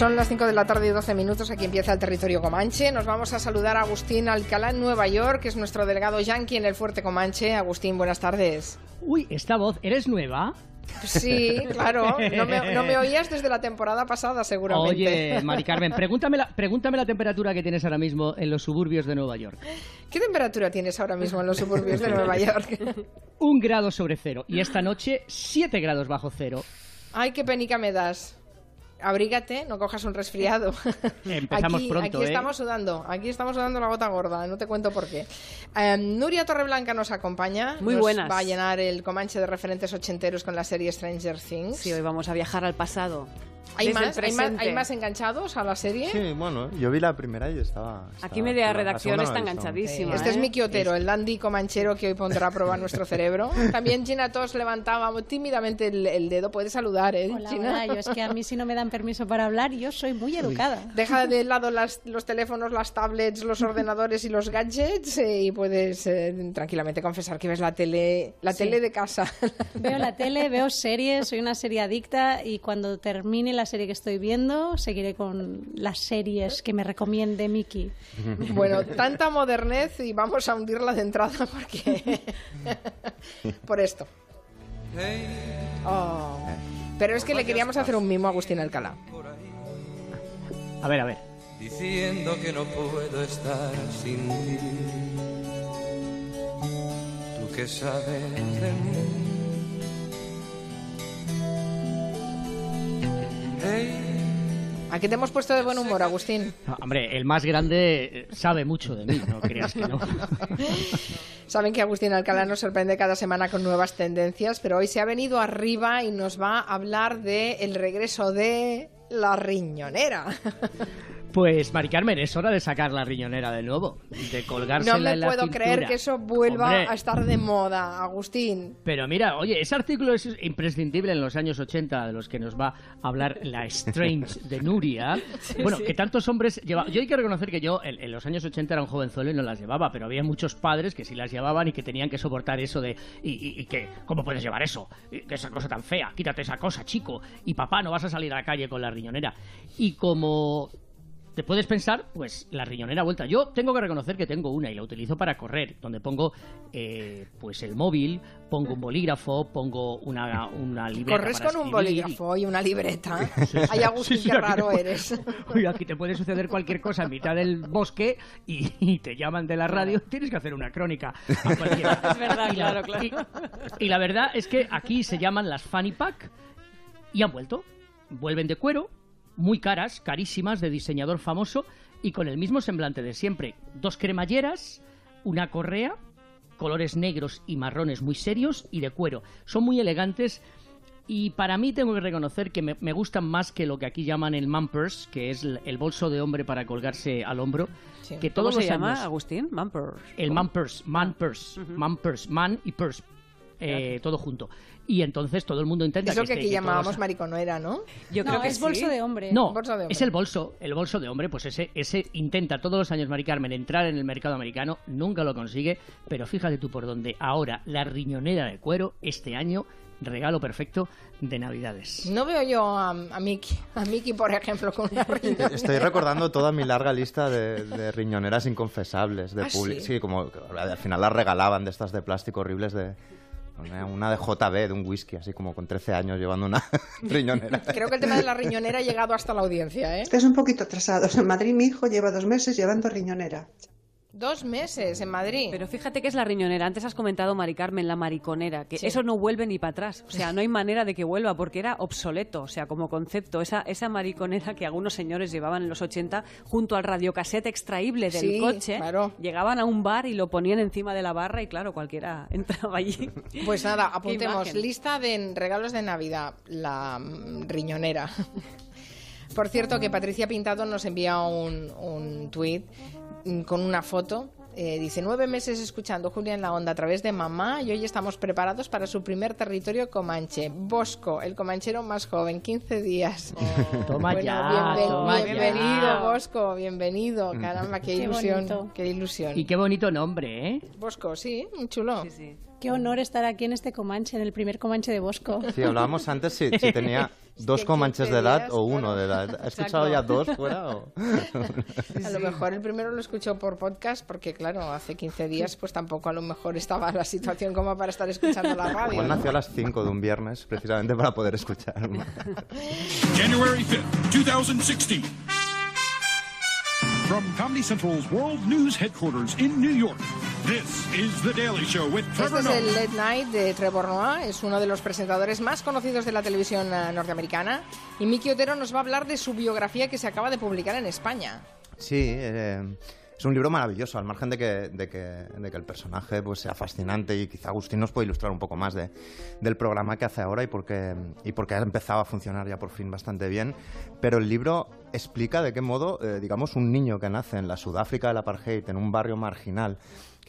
Son las 5 de la tarde y 12 minutos. Aquí empieza el territorio Comanche. Nos vamos a saludar a Agustín Alcalá en Nueva York, que es nuestro delegado yanqui en el Fuerte Comanche. Agustín, buenas tardes. Uy, esta voz, ¿eres nueva? Sí, claro. No me, no me, oías desde la temporada pasada, seguramente. Oye, Mari Carmen, pregúntame la, pregúntame la temperatura que tienes ahora mismo en los suburbios de Nueva York. ¿Qué temperatura tienes ahora mismo en los suburbios de Nueva York? Un grado sobre cero. Y esta noche, siete grados bajo cero. Ay, qué penica me das abrígate, no cojas un resfriado. Empezamos aquí, pronto, Aquí ¿eh? estamos sudando, aquí estamos sudando la gota gorda, no te cuento por qué. Eh, Nuria Torreblanca nos acompaña. Muy nos buenas. Va a llenar el comanche de referentes ochenteros con la serie Stranger Things. Sí, hoy vamos a viajar al pasado. ¿Hay más, el ¿Hay, más, presente. ¿Hay más enganchados a la serie? Sí, bueno, yo vi la primera y estaba... estaba Aquí media la redacción está enganchadísima. Este es ¿eh? Miki Otero, el dandy comanchero que hoy pondrá a prueba nuestro cerebro. También Gina Tos levantaba tímidamente el, el dedo. Puedes saludar, ¿eh, Hola, Gina? hola, yo es que a mí si no me dan permiso para hablar, yo soy muy educada. Deja de lado las- los teléfonos, las tablets, los ordenadores y los gadgets eh, y puedes eh, tranquilamente confesar que ves la tele, la Sí. tele de casa. Veo la tele, veo series, soy una serie adicta y cuando termine la serie que estoy viendo, seguiré con las series que me recomiende Miki. bueno, tanta modernez y vamos a hundirla de entrada porque por esto. Oh. Pero es que le queríamos hacer un mimo a Agustín Alcalá. A ver, a ver. diciendo que no puedo estar sin ti. Tú que sabes de mí. Hey, ¿A qué te hemos puesto de buen humor, Agustín? No, hombre, el más grande eh, sabe mucho de mí, no creas que no. Saben que Agustín Alcalá nos sorprende cada semana con nuevas tendencias, pero hoy se ha venido arriba y nos va a hablar de el regreso de la riñonera. Pues, Mari Carmen, es hora de sacar la riñonera de nuevo, de colgársela No me en la puedo cintura. creer que eso vuelva Hombre, a estar de moda, Agustín. Pero mira, oye, ese artículo es imprescindible en los años 80, de los que nos va a hablar la Strange de Nuria. bueno, que tantos hombres llevaban. Yo hay que reconocer que yo en, en los años 80 era un jovenzuelo y no las llevaba, pero había muchos padres que sí las llevaban y que tenían que soportar eso de. Y, y- y que, ¿cómo puedes llevar eso? Y que esa cosa tan fea, quítate esa cosa, chico. Y papá, no vas a salir a la calle con la riñonera. Y como te puedes pensar, pues la riñonera vuelta. Yo tengo que reconocer que tengo una y la utilizo para correr, donde pongo eh, pues el móvil, pongo un bolígrafo, pongo una, una libreta. Corres para con un bolígrafo y una libreta. Sí, sí. Ay, Agustín, Sí, qué raro eres. Oye, aquí te puede suceder cualquier cosa en mitad del bosque y, y te llaman de la radio. Tienes que hacer una crónica. a cualquiera. Es verdad, Y la- claro, claro. Y, y la verdad es que aquí se llaman las Fanny Pack y han vuelto. Vuelven de cuero, muy caras, carísimas, de diseñador famoso y con el mismo semblante de siempre. Dos cremalleras, una correa, colores negros y marrones muy serios y de cuero. Son muy elegantes y para mí tengo que reconocer que me, me gustan más que lo que aquí llaman el man purse, que es el, el bolso de hombre para colgarse al hombro. Sí. Que ¿Cómo todos se los llama, años- Agustín? Mamper. el man purse, man purse, man purse, man y purse. eh, todo junto. Y entonces todo el mundo intenta Eso que, que esté- aquí que todos- llamábamos mariconera, ¿no? Yo no, creo que es sí. bolso de hombre. No, Bolso de hombre. es el bolso, el bolso de hombre, pues ese, ese intenta todos los años, Mari Carmen, entrar en el mercado americano, nunca lo consigue, pero fíjate tú por dónde. Ahora, la riñonera de cuero, este año, regalo perfecto de Navidades. No veo yo a, a Miki, a Miki, por ejemplo, con una riñonera. Estoy recordando toda mi larga lista de, de riñoneras inconfesables de ¿Ah, publi- sí? como al final las regalaban de estas de plástico horribles de una, una de JB, de un whisky, así como con 13 años llevando una riñonera. Creo que el tema de la riñonera ha llegado hasta la audiencia, ¿eh? Un poquito atrasados. En Madrid mi hijo lleva dos meses llevando riñonera. Dos meses en Madrid. Pero fíjate que es la riñonera. Antes has comentado, Mari Carmen, la mariconera, que Sí. eso no vuelve ni para atrás. O sea, no hay manera de que vuelva porque era obsoleto, o sea, como concepto. Esa, esa mariconera que algunos señores llevaban en los 80 junto al radiocasete extraíble del Sí, coche, claro. llegaban a un bar y lo ponían encima de la barra y claro, cualquiera entraba allí. Pues nada, apuntemos. Lista de regalos de Navidad. La mm, riñonera. Por cierto, que Patricia Pintado nos envía un, un tuit con una foto. Eh, dice, nueve meses escuchando Julia en la onda a través de mamá y hoy estamos preparados para su primer territorio comanche. Bosco, el comanchero más joven, 15 días. Toma Bueno, ya, bienven- toma ya. bienvenido, Bosco, bienvenido. Caramba, qué, Qué ilusión, bonito. qué ilusión. Y qué bonito nombre, ¿eh? Bosco, sí, muy chulo. Sí, sí. Qué honor estar aquí en este Comanche, en el primer Comanche de Bosco. Sí, hablábamos antes si, si tenía dos que con manches 15 de edad días, o uno claro. de edad. ¿Has escuchado ya dos fuera? o- A lo mejor el primero lo escuchó por podcast porque, claro, hace 15 días pues tampoco a lo mejor estaba la situación como para estar escuchando la radio. Igual ¿no? nació a las 5 de un viernes precisamente para poder escuchar. January 5th, 2016. From Comedy Central's World News Headquarters in New York, this is The Daily Show with Este Trevor es Noah. el Late Night de Trevor Noah, es uno de los presentadores más conocidos de la televisión eh, norteamericana. Y Miki Otero nos va a hablar de su biografía que se acaba de publicar en España. Sí, eh, es un libro maravilloso, al margen de que, de que, el personaje pues, sea fascinante y quizá Agustín nos puede ilustrar un poco más de, del programa que hace ahora y porque, y porque ha empezado a funcionar ya por fin bastante bien. Pero el libro explica de qué modo, eh, digamos, un niño que nace en la Sudáfrica del apartheid, en un barrio marginal,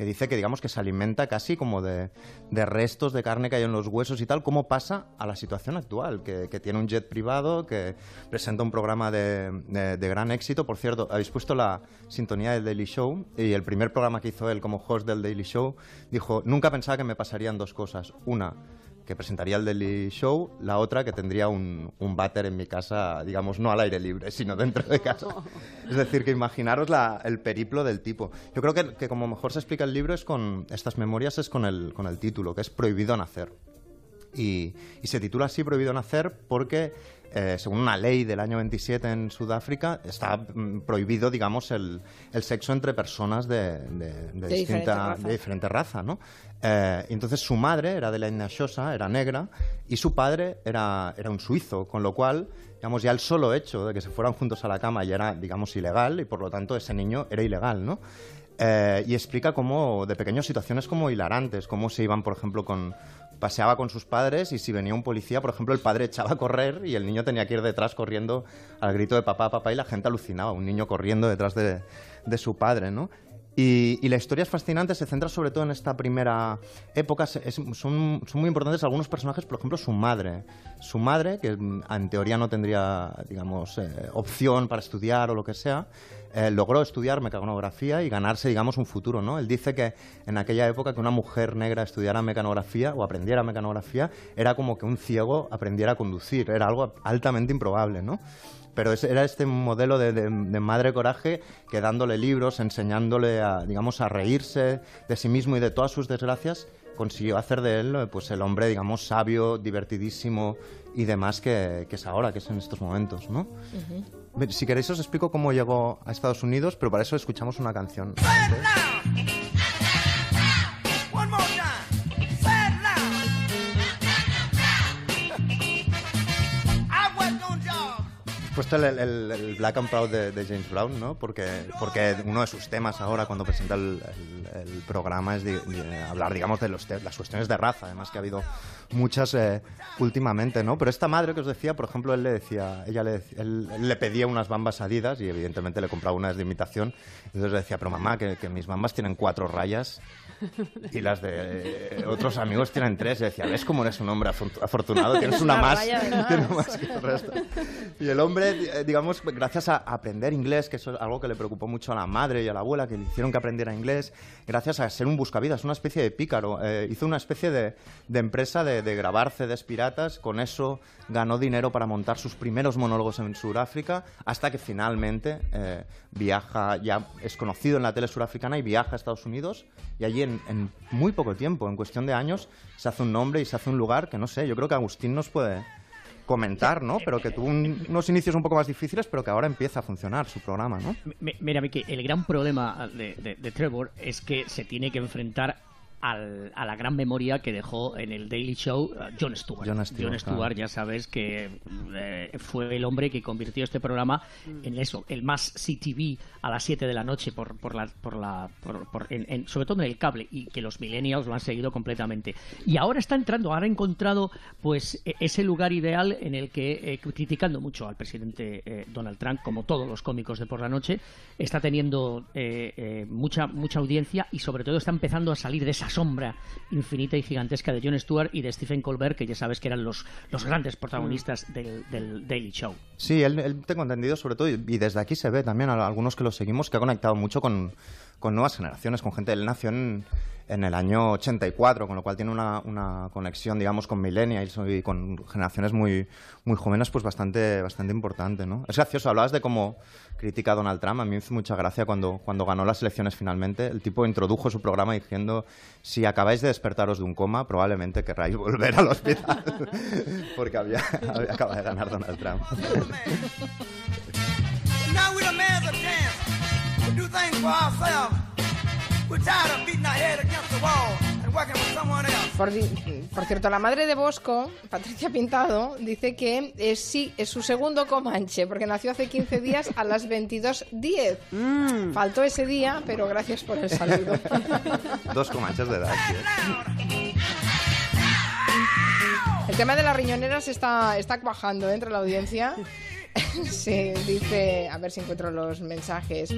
dice que digamos que se alimenta casi como de, restos de carne que hay en los huesos y tal, cómo pasa a la situación actual, que, tiene un jet privado, que presenta un programa de- de gran éxito. Por cierto, habéis puesto la sintonía del Daily Show y el primer programa que hizo él como host del Daily Show dijo, nunca pensaba que me pasarían dos cosas. Una, que presentaría el Daily Show, la otra que tendría un, un váter en mi casa, digamos, no al aire libre, sino dentro de casa. Es decir, que imaginaros la- el periplo del tipo. Yo creo que, que como mejor se explica el libro es con estas memorias, es con el, con el título, que es Prohibido Nacer. Y, y se titula así Prohibido Nacer porque, eh, según una ley del año 27 en Sudáfrica, está mm, prohibido, digamos, el, el sexo entre personas de, de- de De diferente distinta, raza. de diferente raza, ¿no? Eh, entonces su madre era de la etnia Xhosa, era negra, y su padre era, era un suizo, con lo cual, digamos, ya el solo hecho de que se fueran juntos a la cama ya era, digamos, ilegal, y por lo tanto ese niño era ilegal, ¿no? Eh, y explica cómo, de pequeñas situaciones como hilarantes, cómo se iban, por ejemplo, con paseaba con sus padres y si venía un policía, por ejemplo, el padre echaba a correr y el niño tenía que ir detrás corriendo al grito de papá, papá y la gente alucinaba, un niño corriendo detrás de, de su padre, ¿no? Y, la historia es fascinante, se centra sobre todo en esta primera época. es- son, son muy importantes algunos personajes, por ejemplo, su madre. Su madre, que mm, en teoría no tendría, digamos, eh, opción para estudiar o lo que sea, eh, logró estudiar mecanografía y ganarse, digamos, un futuro, ¿no? Él dice que en aquella época que una mujer negra estudiara mecanografía o aprendiera mecanografía era como que un ciego aprendiera a conducir, era algo altamente improbable, ¿no? Pero era este modelo de, de- madre coraje que dándole libros, enseñándole a, digamos, a reírse de sí mismo y de todas sus desgracias, consiguió hacer de él pues el hombre, digamos, sabio, divertidísimo y demás que, que es ahora, que es en estos momentos, ¿no? Si queréis os explico cómo llegó a Estados Unidos, pero para eso escuchamos una canción. Puesto el, el- el Black and Proud de, de James Brown, ¿no? Porque, porque uno de sus temas ahora, cuando presenta el, el- programa, es de- de hablar, digamos, de los las cuestiones de raza, además que ha habido muchas eh, últimamente, ¿no? Pero esta madre que os decía, por ejemplo, él le decía, ella le, él, él le pedía unas bambas adidas y evidentemente le compraba unas de imitación. Entonces le decía, pero mamá, que, que mis bambas tienen cuatro rayas y las de eh, otros amigos tienen tres. Y decía, ¿ves cómo eres un hombre afortu- afortunado? Tienes una, más. tienes más que el resto. Y el hombre, eh, digamos, gracias a aprender inglés, que eso es algo que le preocupó mucho a la madre y a la abuela, que le hicieron que aprendiera inglés, gracias a ser un buscavidas, una especie de pícaro. eh, hizo una especie de, de empresa de, de grabar CDs piratas, con eso ganó dinero para montar sus primeros monólogos en Sudáfrica, hasta que finalmente eh, viaja, ya es conocido en la tele surafricana y viaja a Estados Unidos, y allí en, en muy poco tiempo, en cuestión de años, se hace un nombre y se hace un lugar que no sé, yo creo que Agustín nos puede comentar, ¿no? Pero que tuvo un- unos inicios un poco más difíciles, pero que ahora empieza a funcionar su programa, ¿no? Mi- Mira, Miki, el gran problema de- de Trevor es que se tiene que enfrentar al- a la gran memoria que dejó en el Daily Show uh, Jon Stewart. Jon Stewart, ya sabes que eh, fue el hombre que convirtió este programa en eso, el más CTV a las 7 de la noche, por, por la, por la, por- por- en- en- sobre todo en el cable, y que los millennials lo han seguido completamente. Y ahora está entrando, ahora ha encontrado pues e- ese lugar ideal en el que, eh, criticando mucho al presidente eh, Donald Trump, como todos los cómicos de por la noche, está teniendo eh, eh, mucha, mucha audiencia y sobre todo está empezando a salir de esa sombra infinita y gigantesca de Jon Stewart y de Stephen Colbert, que ya sabes que eran los, los grandes protagonistas del, del Daily Show. Sí, él, él tengo entendido sobre todo, y, y desde aquí se ve también a algunos que lo seguimos, que ha conectado mucho con, con nuevas generaciones, con gente. Él nació en, en el año 84, con lo cual tiene una, una conexión, digamos, con millennials y con generaciones muy, muy jóvenes, pues bastante, bastante importante, ¿no? Es gracioso, hablabas de cómo critica a Donald Trump, a mí me hizo mucha gracia cuando, cuando ganó las elecciones finalmente, el tipo introdujo su programa diciendo, si acabáis de despertaros de un coma, probablemente querráis volver al hospital, porque había, había acaba de ganar Donald Trump. To do things for ourselves. We're tired of beating our head against the wall and working with someone else. Por, por cierto, la madre de Bosco, Patricia Pintado, dice que es, sí, es su segundo Comanche, porque nació hace 15 días a las 22.10. Mm. Faltó ese día, pero gracias por el saludo. Dos comanches de edad, tío. El tema de las riñoneras está, está cuajando ¿eh? entre la audiencia. Sí, dice, a ver si encuentro los mensajes.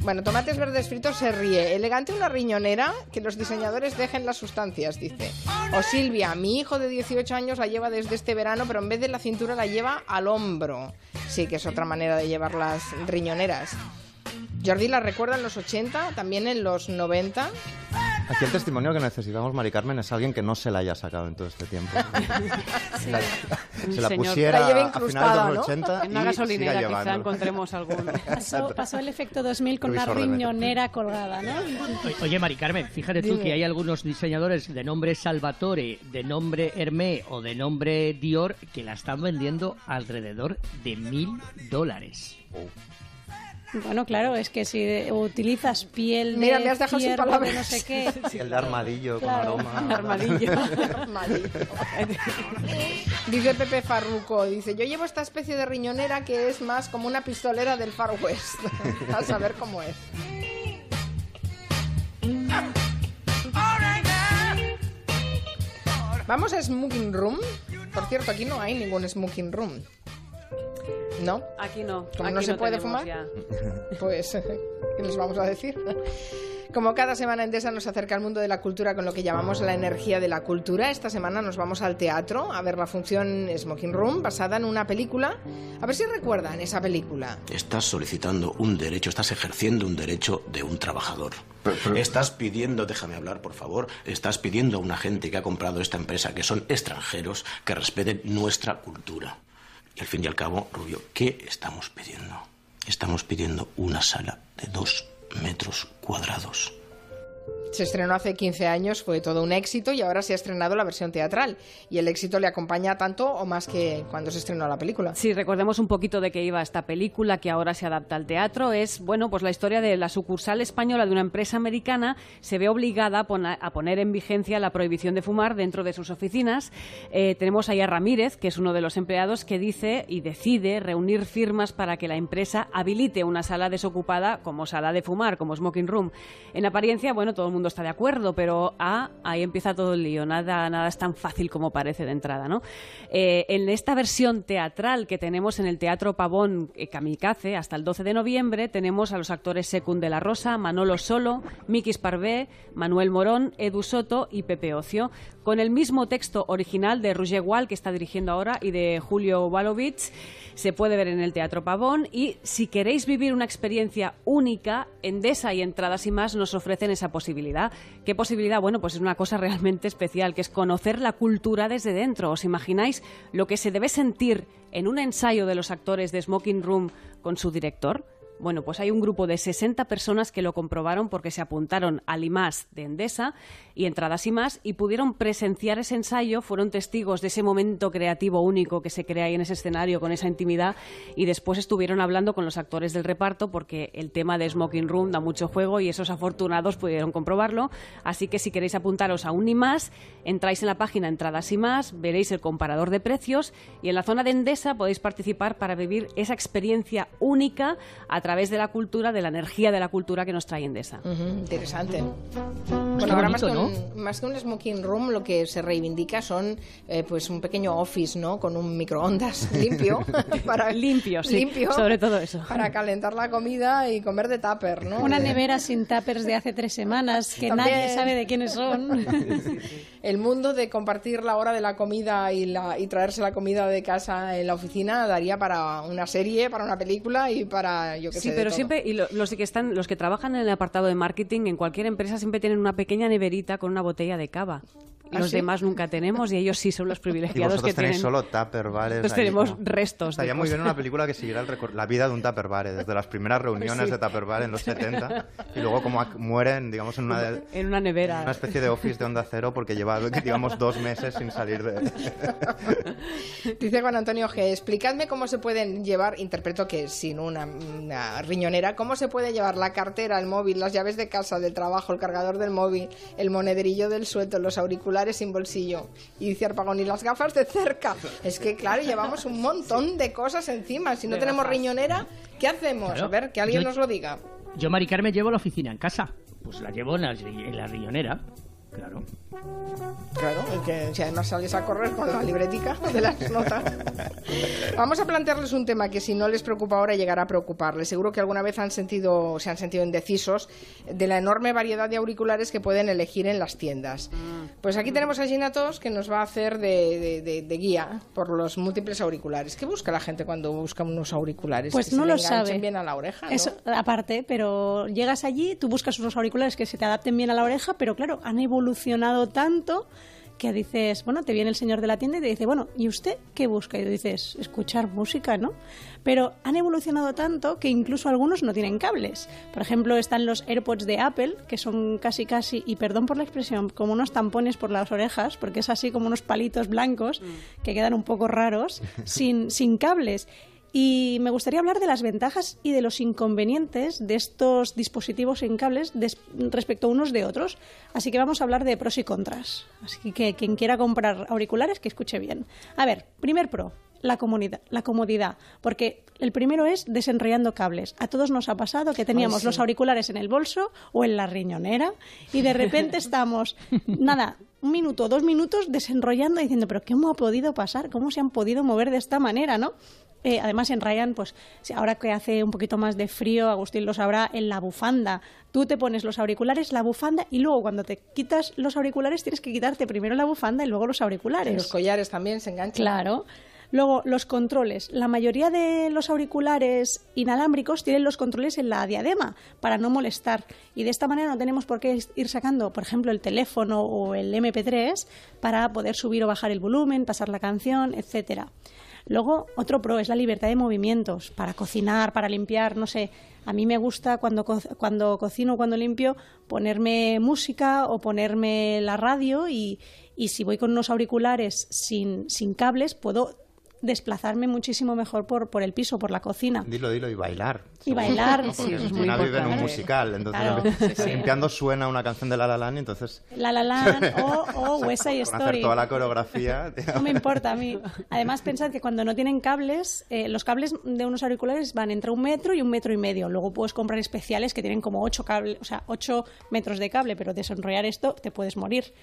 Bueno, tomates verdes fritos se ríe. Elegante una riñonera que los diseñadores dejen las sustancias, dice. O Silvia, mi hijo de 18 años la lleva desde este verano, pero en vez de la cintura la lleva al hombro. Sí, que es otra manera de llevar las riñoneras. Jordi la recuerda en los 80, también en los 90. Aquí el testimonio que necesitamos, Mari Carmen, es alguien que no se la haya sacado en todo este tiempo. La- se la señor. pusiera La a finales de los ¿no? 80 En una y gasolinera siga quizá encontremos alguno. Pasó, pasó el efecto 2000 con una riñonera colgada, ¿no? Oye, Mari Carmen, fíjate tú Dime. que hay algunos diseñadores de nombre Salvatore, de nombre Hermé o de nombre Dior que la están vendiendo alrededor de mil dólares. Bueno, claro, es que si utilizas piel de Mira, me has dejado sin palabras. no sé qué. El de armadillo Claro. con aroma. Armadillo. Armadillo. Dice Pepe Farruco, dice, yo llevo esta especie de riñonera que es más como una pistolera del Far West. a saber cómo es. Vamos a Smoking Room. Por cierto, aquí no hay ningún Smoking Room. ¿No? Aquí no. Como aquí no se puede tenemos fumar. ya. Pues, ¿qué les vamos a decir? Como cada semana Endesa nos acerca al mundo de la cultura con lo que llamamos la energía de la cultura, esta semana nos vamos al teatro a ver la función Smoking Room basada en una película. A ver si recuerdan esa película. Estás solicitando un derecho, estás ejerciendo un derecho de un trabajador. Estás pidiendo, déjame hablar, por favor, estás pidiendo a una gente que ha comprado esta empresa, que son extranjeros, que respeten nuestra cultura. Y al fin y al cabo, Rubio, ¿qué estamos pidiendo? Estamos pidiendo una sala de dos metros cuadrados. Se estrenó hace 15 años, fue todo un éxito y ahora se ha estrenado la versión teatral. Y el éxito le acompaña tanto o más que cuando se estrenó la película. Sí, recordemos un poquito de qué iba esta película que ahora se adapta al teatro. Es, bueno, pues la historia de la sucursal española de una empresa americana se ve obligada a, pona- a poner en vigencia la prohibición de fumar dentro de sus oficinas. Eh, tenemos ahí a Ramírez, que es uno de los empleados, que dice y decide reunir firmas para que la empresa habilite una sala desocupada como sala de fumar, como smoking room. En apariencia, bueno, todo el mundo está de acuerdo, pero ah, ahí empieza todo el lío. Nada, nada es tan fácil como parece de entrada, ¿no? Eh, en esta versión teatral que tenemos en el Teatro Pavón eh, Kamikaze hasta el 12 de noviembre, tenemos a los actores Secund de la Rosa, Manolo Solo, Mikis Parvé, Manuel Morón, Edu Soto y Pepe Ocio, con el mismo texto original de Roger Wall, que está dirigiendo ahora, y de Julio Walovich. Se puede ver en el Teatro Pavón y si queréis vivir una experiencia única, Endesa y Entradas y más nos ofrecen esa posibilidad. ¿Qué posibilidad? Bueno, pues es una cosa realmente especial, que es conocer la cultura desde dentro. ¿Os imagináis lo que se debe sentir en un ensayo de los actores de Smoking Room con su director? Bueno, pues hay un grupo de 60 personas que lo comprobaron porque se apuntaron al IMAS de Endesa y Entradas y más y pudieron presenciar ese ensayo, fueron testigos de ese momento creativo único que se crea ahí en ese escenario con esa intimidad y después estuvieron hablando con los actores del reparto porque el tema de Smoking Room da mucho juego y esos afortunados pudieron comprobarlo. Así que si queréis apuntaros a un IMAS, entráis en la página Entradas y más, veréis el comparador de precios y en la zona de Endesa podéis participar para vivir esa experiencia única a través de la cultura, de la energía de la cultura que nos trae Endesa. Ujú, interesante. Qué Bueno, ahora más, un, más que un smoking room, lo que se reivindica son eh, pues un pequeño office, ¿no? Con un microondas limpio. para, Limpio, sí, limpio, sobre todo eso. Para calentar la comida y comer de tupper, ¿no? Una nevera sin tuppers de hace tres semanas que También. nadie sabe de quiénes son. El mundo de compartir la hora de la comida y, la, y traerse la comida de casa en la oficina daría para una serie, para una película y para, yo Sí, sé, de pero todo. siempre, y lo- los que están, los que trabajan en el apartado de marketing, en cualquier empresa siempre tienen una pequeña neverita con una botella de cava. ¿Ah, Los sí? demás nunca tenemos y ellos sí son los Y privilegiados vosotros que tenéis tienen. solo tupperwares. Nosotros tenemos ¿no? restos. de Estaría muy bien cosas. una película que siguiera el la vida de un tupperware, desde las primeras reuniones Sí. de tupperware en los 70 y luego como mueren, digamos, en una, de- En una nevera. una especie de office de onda cero porque lleva, digamos, dos meses sin salir de... Dice Juan Antonio G. Explicadme cómo se pueden llevar, interpreto que sin una, una riñonera, cómo se puede llevar la cartera, el móvil, las llaves de casa, del trabajo, el cargador del móvil, el monederillo del sueldo, los auriculares sin bolsillo. Y dice Arpagón, y las gafas de cerca. Es que, claro, llevamos un montón de cosas encima. Si no De tenemos gafas. riñonera, ¿qué hacemos? Claro. A ver, que alguien Yo- nos lo diga. Yo, Mari Carmen, llevo la oficina en casa. Pues la llevo en la, en la riñonera. Claro. Claro, y que si además sales a correr con la libretica de las notas. Vamos a plantearles un tema que si no les preocupa ahora llegará a preocuparles. Seguro que alguna vez han sentido, se han sentido indecisos de la enorme variedad de auriculares que pueden elegir en las tiendas. Pues aquí tenemos a Gina Tos que nos va a hacer de, de- de- de guía por los múltiples auriculares. ¿Qué busca la gente cuando busca unos auriculares? Pues que no se lo le sabe. bien a la oreja, ¿no? Eso, aparte, pero llegas allí, tú buscas unos auriculares que se te adapten bien a la oreja, pero claro, han evolucionado tanto que dices, bueno, te viene el señor de la tienda y te dice, bueno, ¿y usted qué busca? Y tú dices, escuchar música, ¿no? Pero han evolucionado tanto que incluso algunos no tienen cables. Por ejemplo, están los AirPods de Apple, que son casi casi, y perdón por la expresión, como unos tampones por las orejas, porque es así como unos palitos blancos que quedan un poco raros, sin, sin cables. Y me gustaría hablar de las ventajas y de los inconvenientes de estos dispositivos sin cables respecto a unos de otros. Así que vamos a hablar de pros y contras. Así que quien quiera comprar auriculares, que escuche bien. A ver, primer pro, la comodidad, la comodidad. Porque el primero es desenrollando cables. A todos nos ha pasado que teníamos Ay, sí. los auriculares en el bolso o en la riñonera y de repente estamos, nada, un minuto, dos minutos desenrollando diciendo, pero ¿cómo ha podido pasar? ¿Cómo se han podido mover de esta manera, no? Eh, además, enrayan, pues si ahora que hace un poquito más de frío, Agustín lo sabrá, en la bufanda. Tú te pones los auriculares, la bufanda, y luego cuando te quitas los auriculares tienes que quitarte primero la bufanda y luego los auriculares. Los collares también se enganchan. Claro. Luego, los controles. La mayoría de los auriculares inalámbricos tienen los controles en la diadema para no molestar. Y de esta manera no tenemos por qué ir sacando, por ejemplo, el teléfono o el MP3 para poder subir o bajar el volumen, pasar la canción, etcétera. Luego, otro pro es la libertad de movimientos para cocinar, para limpiar, no sé. A mí me gusta cuando, co- cuando cocino, cuando limpio, ponerme música o ponerme la radio y, y si voy con unos auriculares sin, sin cables, puedo desplazarme muchísimo mejor por, por el piso, por la cocina. Dilo, dilo, y bailar. Y bailar, ¿no? sí, es muy vive en un musical, entonces Claro, sí, sí. limpiando suena una canción de La La Land y entonces... La La Land o, o West Side Con hacer Story. toda la coreografía... No me importa a mí. Además, pensad que cuando no tienen cables, eh, los cables de unos auriculares van entre un metro y un metro y medio. Luego puedes comprar especiales que tienen como ocho cables, o sea, ocho metros de cable, pero desenrollar esto te puedes morir.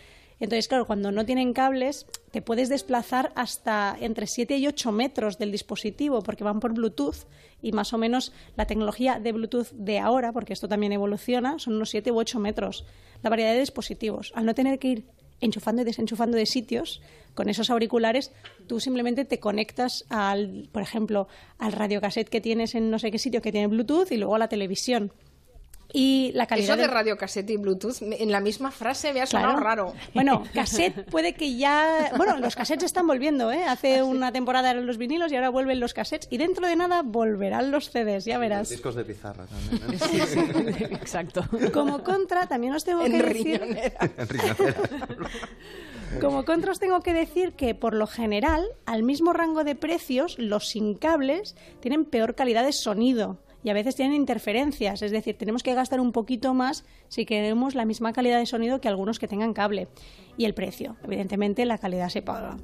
Entonces, claro, cuando no tienen cables, te puedes desplazar hasta entre 7 y 8 metros del dispositivo, porque van por Bluetooth y más o menos la tecnología de Bluetooth de ahora, porque esto también evoluciona, son unos 7 u 8 metros. La variedad de dispositivos. Al no tener que ir enchufando y desenchufando de sitios, con esos auriculares, tú simplemente te conectas al, por ejemplo, al radiocassette que tienes en no sé qué sitio que tiene Bluetooth y luego a la televisión. Y la calidad Eso de del- radiocassette y Bluetooth, en la misma frase me ha sonado Claro. raro. Bueno, cassette puede que ya... Bueno, los cassettes están volviendo, ¿eh? Hace una temporada eran los vinilos y ahora vuelven los cassettes. Y dentro de nada volverán los CDs, ya verás. Discos de pizarra también. ¿eh? Exacto. Como contra, también os tengo En que decir... riñonera. En riñonera. Como contra os tengo que decir que, por lo general, al mismo rango de precios, los sin cables tienen peor calidad de sonido y a veces tienen interferencias. Es decir, tenemos que gastar un poquito más si queremos la misma calidad de sonido que algunos que tengan cable. Y el precio. Evidentemente, la calidad se paga.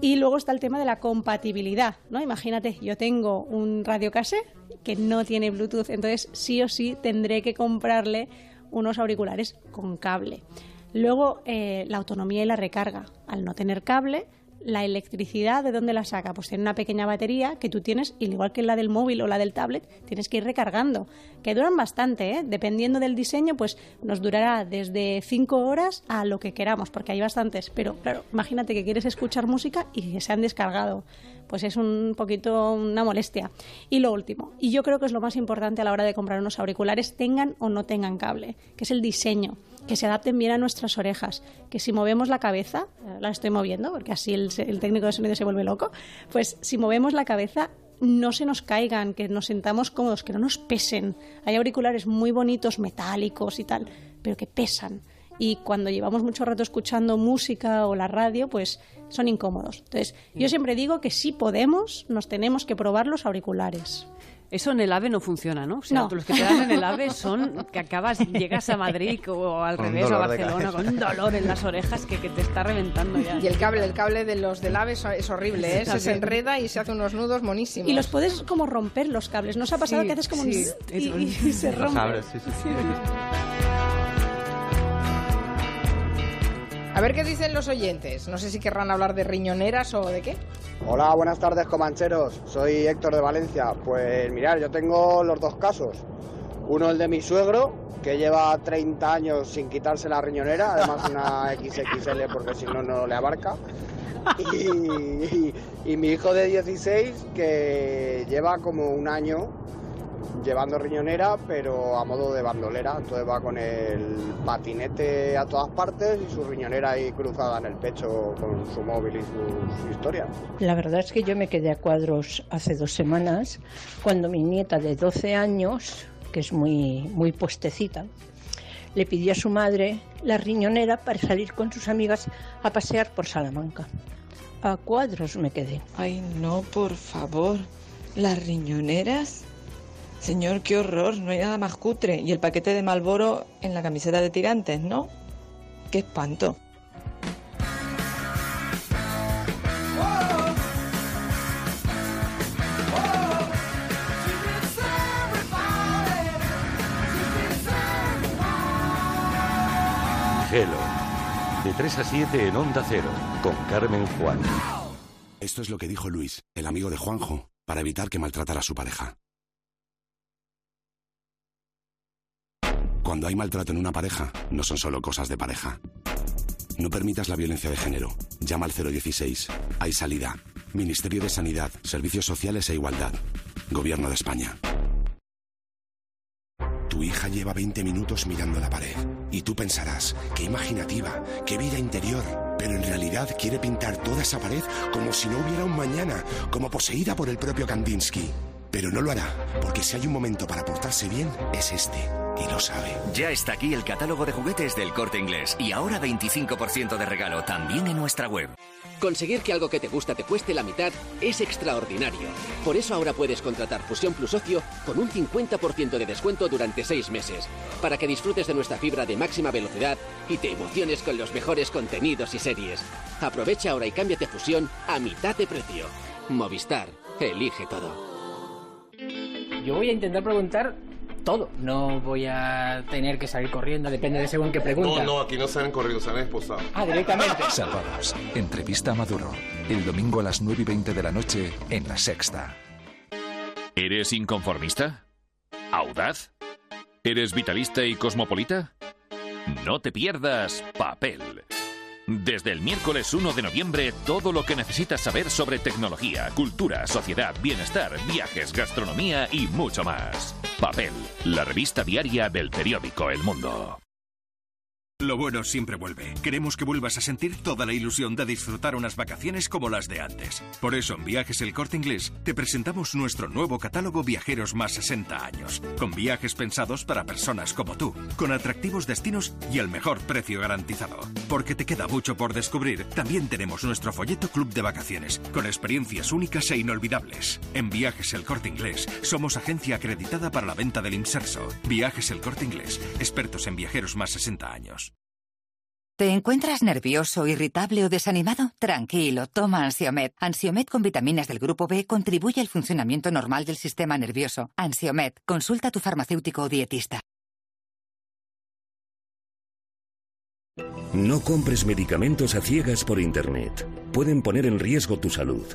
Y luego está el tema de la compatibilidad, ¿no? Imagínate, yo tengo un radiocassette que no tiene Bluetooth, entonces sí o sí tendré que comprarle unos auriculares con cable. Luego, eh, la autonomía y la recarga. Al no tener cable, la electricidad, ¿de dónde la saca? Pues tiene una pequeña batería que tú tienes, al igual que la del móvil o la del tablet, tienes que ir recargando. Que duran bastante, ¿eh? Dependiendo del diseño, pues nos durará desde 5 horas a lo que queramos, porque hay bastantes. Pero claro, imagínate que quieres escuchar música y que se han descargado. pues es un poquito una molestia. Y lo último, y yo creo que es lo más importante a la hora de comprar unos auriculares, tengan o no tengan cable, que es el diseño, que se adapten bien a nuestras orejas, que si movemos la cabeza, eh, la estoy moviendo porque así el, el técnico de sonido se vuelve loco, pues si movemos la cabeza no se nos caigan, que nos sentamos cómodos, que no nos pesen. Hay auriculares muy bonitos, metálicos y tal, pero que pesan. Y cuando llevamos mucho rato escuchando música o la radio, pues son incómodos. Entonces, yo siempre digo que si podemos, nos tenemos que probar los auriculares. Eso en el AVE no funciona, ¿no? O sea, No. los que te dan en el AVE son que acabas, llegas a Madrid o al Con revés, a dolor de Barcelona, con un dolor en las orejas que, que te está reventando ya. Y el cable, el cable de los del AVE es- es horrible, ¿eh? Se, se enreda y se hace unos nudos monísimos. Y los puedes como romper los cables. ¿No os ha pasado Sí, que haces como un sí. y, y se Los rompe? abres, sí, sí. A ver qué dicen los oyentes. No sé si querrán hablar de riñoneras o de qué. Hola, buenas tardes, comancheros. Soy Héctor de Valencia. Pues mirad, yo tengo los dos casos. Uno el de mi suegro, que lleva 30 años sin quitarse la riñonera, además una XXL porque si no, no le abarca. Y, y- y mi hijo de 16, que lleva como un año llevando riñonera, pero a modo de bandolera. Entonces va con el patinete a todas partes y su riñonera ahí cruzada en el pecho con su móvil y sus historias. La verdad es que yo me quedé a cuadros hace dos semanas cuando mi nieta de 12 años, que es muy, muy postecita, le pidió a su madre la riñonera para salir con sus amigas a pasear por Salamanca. A cuadros me quedé. Ay, no, por favor. Las riñoneras. Señor, qué horror, no hay nada más cutre. Y el paquete de Malboro en la camiseta de tirantes, ¿no? Qué espanto. Hello. De 3 a 7 en Onda Cero, con Carmen Juan. Esto es lo que dijo Luis, el amigo de Juanjo, para evitar que maltratara a su pareja. Cuando hay maltrato en una pareja, no son solo cosas de pareja. No permitas la violencia de género. Llama al 016. Hay salida. Ministerio de Sanidad, Servicios Sociales e Igualdad. Gobierno de España. Tu hija lleva 20 minutos mirando la pared. Y tú pensarás, qué imaginativa, qué vida interior. Pero en realidad quiere pintar toda esa pared como si no hubiera un mañana, como poseída por el propio Kandinsky. Pero no lo hará, porque si hay un momento para portarse bien, es este. Y lo sabe. Ya está aquí el catálogo de juguetes del corte inglés y ahora 25% de regalo también en nuestra web. Conseguir que algo que te gusta te cueste la mitad es extraordinario. Por eso ahora puedes contratar Fusión Plus Ocio con un 50% de descuento durante seis meses, para que disfrutes de nuestra fibra de máxima velocidad y te emociones con los mejores contenidos y series. Aprovecha ahora y cámbiate a Fusión a mitad de precio. Movistar, elige todo. Yo voy a intentar preguntar todo. No voy a tener que salir corriendo, depende de según qué pregunta. No, no, aquí no salen corriendo, salen esposados. Ah, directamente. Salvados. Entrevista a Maduro. El domingo a las 9 y 20 de la noche en La Sexta. ¿Eres inconformista? ¿Audaz? ¿Eres vitalista y cosmopolita? No te pierdas Papel. Desde el miércoles 1 de noviembre, todo lo que necesitas saber sobre tecnología, cultura, sociedad, bienestar, viajes, gastronomía y mucho más. Papel, la revista diaria del periódico El Mundo. Lo bueno siempre vuelve. Queremos que vuelvas a sentir toda la ilusión de disfrutar unas vacaciones como las de antes. Por eso en Viajes El Corte Inglés te presentamos nuestro nuevo catálogo Viajeros más 60 años, con viajes pensados para personas como tú, con atractivos destinos y el mejor precio garantizado. Porque te queda mucho por descubrir, también tenemos nuestro folleto Club de Vacaciones, con experiencias únicas e inolvidables. En Viajes El Corte Inglés somos agencia acreditada para la venta del inserso. Viajes El Corte Inglés, expertos en viajeros más 60 años. ¿Te encuentras nervioso, irritable o desanimado? Tranquilo, toma Ansiomed. Ansiomed con vitaminas del grupo B contribuye al funcionamiento normal del sistema nervioso. Ansiomed, consulta a tu farmacéutico o dietista. No compres medicamentos a ciegas por Internet. Pueden poner en riesgo tu salud.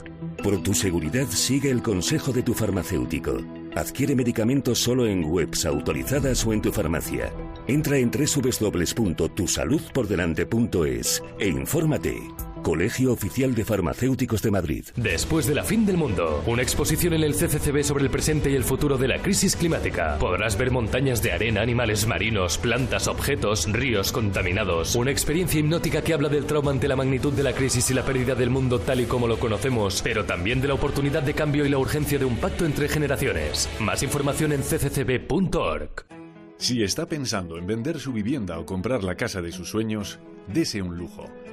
Por tu seguridad, sigue el consejo de tu farmacéutico. Adquiere medicamentos solo en webs autorizadas o en tu farmacia. Entra en www.tusaludpordelante.es e infórmate. Colegio Oficial de Farmacéuticos de Madrid. Después de la fin del mundo, una exposición en el CCCB sobre el presente y el futuro de la crisis climática. Podrás ver montañas de arena, animales marinos, plantas, objetos, ríos contaminados. Una experiencia hipnótica que habla del trauma ante la magnitud de la crisis y la pérdida del mundo tal y como lo conocemos, pero también de la oportunidad de cambio y la urgencia de un pacto entre generaciones. Más información en cccb.org. Si está pensando en vender su vivienda o comprar la casa de sus sueños, dese un lujo.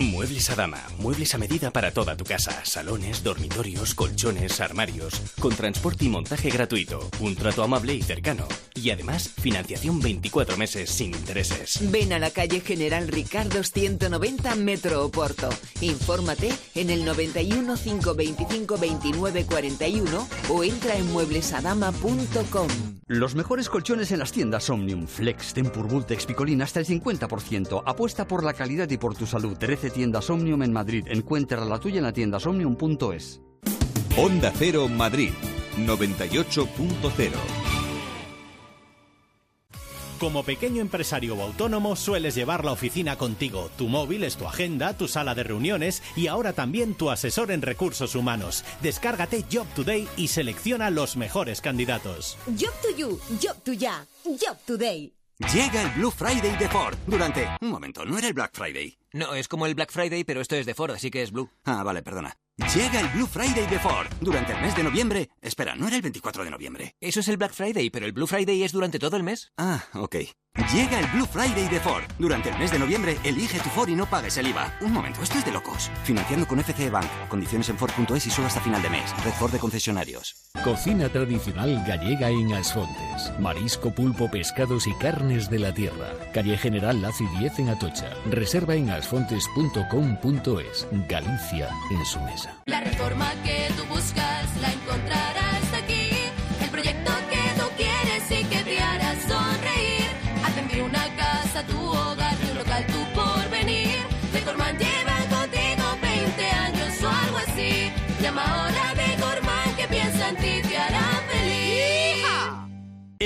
Muebles a dama, muebles a medida para toda tu casa, salones, dormitorios, colchones, armarios, con transporte y montaje gratuito, un trato amable y cercano, y además financiación 24 meses sin intereses. Ven a la calle General Ricardo 190 Metro Oporto. Infórmate en el 91 525 29 41 o entra en mueblesadama.com. Los mejores colchones en las tiendas Omnium, Flex, Tempur, Vultex, Picolín hasta el 50%. Apuesta por la calidad y por tu salud. 13 tiendas Omnium en Madrid. Encuentra la tuya en la tienda omnium.es. Onda Cero Madrid 98.0 Como pequeño empresario o autónomo sueles llevar la oficina contigo. Tu móvil es tu agenda, tu sala de reuniones y ahora también tu asesor en recursos humanos. Descárgate Job Today y selecciona los mejores candidatos. Job to you, job to ya, job today. Llega el Blue Friday de Ford durante... Un momento, ¿no era el Black Friday? No, es como el Black Friday, pero esto es de Ford, así que es Blue. Ah, vale, perdona. Llega el Blue Friday de Ford durante el mes de noviembre. Espera, ¿no era el 24 de noviembre? Eso es el Black Friday, pero el Blue Friday es durante todo el mes. Ah, ok. Llega el Blue Friday de Ford. Durante el mes de noviembre, elige tu Ford y no pagues el IVA. Un momento, esto es de locos. Financiando con FCE Bank. Condiciones en Ford.es y solo hasta final de mes. Red Ford de concesionarios. Cocina tradicional gallega en Asfontes. Marisco, pulpo, pescados y carnes de la tierra. Calle General Laci 10 en Atocha. Reserva en asfontes.com.es. Galicia en su mesa. La reforma que tú buscas la encontrarás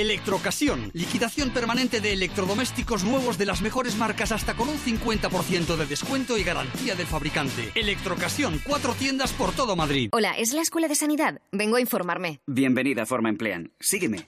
Electrocasión. Liquidación permanente de electrodomésticos nuevos de las mejores marcas hasta con un 50% de descuento y garantía del fabricante. Electrocasión. Cuatro tiendas por todo Madrid. Hola, ¿es la Escuela de Sanidad? Vengo a informarme. Bienvenida a Forma Emplean. Sígueme.